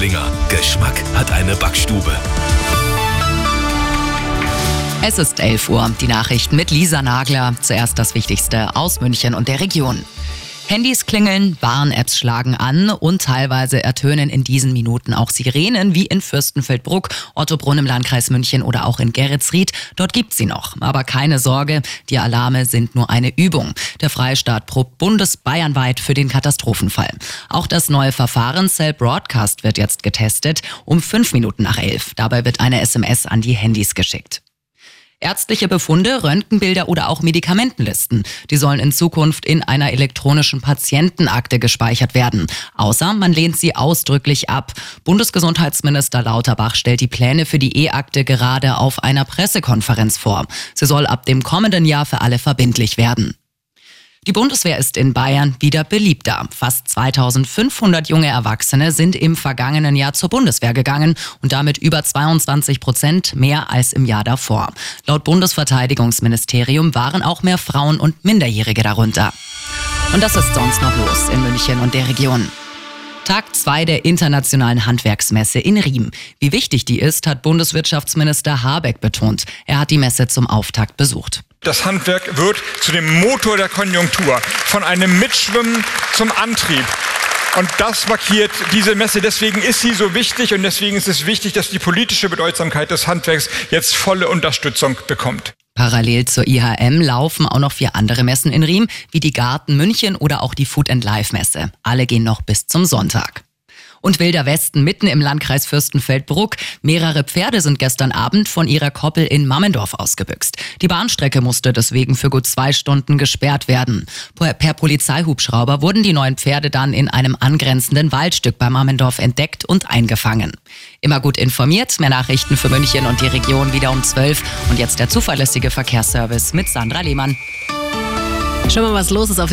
Oblinger. Geschmack hat eine Backstube. Es ist 11 Uhr. Die Nachrichten mit Lisa Nagler. Zuerst das Wichtigste aus München und der Region. Handys klingeln, Warn-Apps schlagen an und teilweise ertönen in diesen Minuten auch Sirenen wie in Fürstenfeldbruck, Ottobrunn im Landkreis München oder auch in Geretsried. Dort gibt sie noch. Aber keine Sorge, die Alarme sind nur eine Übung. Der Freistaat probt bundesbayernweit für den Katastrophenfall. Auch das neue Verfahren Cell Broadcast wird jetzt getestet um fünf Minuten nach elf. Dabei wird eine SMS an die Handys geschickt. Ärztliche Befunde, Röntgenbilder oder auch Medikamentenlisten. Die sollen in Zukunft in einer elektronischen Patientenakte gespeichert werden. Außer man lehnt sie ausdrücklich ab. Bundesgesundheitsminister Lauterbach stellt die Pläne für die E-Akte gerade auf einer Pressekonferenz vor. Sie soll ab dem kommenden Jahr für alle verbindlich werden. Die Bundeswehr ist in Bayern wieder beliebter. Fast 2500 junge Erwachsene sind im vergangenen Jahr zur Bundeswehr gegangen und damit über 22 Prozent mehr als im Jahr davor. Laut Bundesverteidigungsministerium waren auch mehr Frauen und Minderjährige darunter. Und das ist sonst noch los in München und der Region. Tag 2 der Internationalen Handwerksmesse in Riem. Wie wichtig die ist, hat Bundeswirtschaftsminister Habeck betont. Er hat die Messe zum Auftakt besucht. Das Handwerk wird zu dem Motor der Konjunktur, von einem Mitschwimmen zum Antrieb. Und das markiert diese Messe. Deswegen ist sie so wichtig und deswegen ist es wichtig, dass die politische Bedeutsamkeit des Handwerks jetzt volle Unterstützung bekommt. Parallel zur IHM laufen auch noch vier andere Messen in Riem, wie die Garten München oder auch die Food and Life Messe. Alle gehen noch bis zum Sonntag und Wilder Westen mitten im Landkreis Fürstenfeldbruck. Mehrere Pferde sind gestern Abend von ihrer Koppel in Mammendorf ausgebüxt. Die Bahnstrecke musste deswegen für gut zwei Stunden gesperrt werden. Per Polizeihubschrauber wurden die neuen Pferde dann in einem angrenzenden Waldstück bei Mammendorf entdeckt und eingefangen. Immer gut informiert, mehr Nachrichten für München und die Region wieder um 12 und jetzt der zuverlässige Verkehrsservice mit Sandra Lehmann. Schau mal, was los ist auf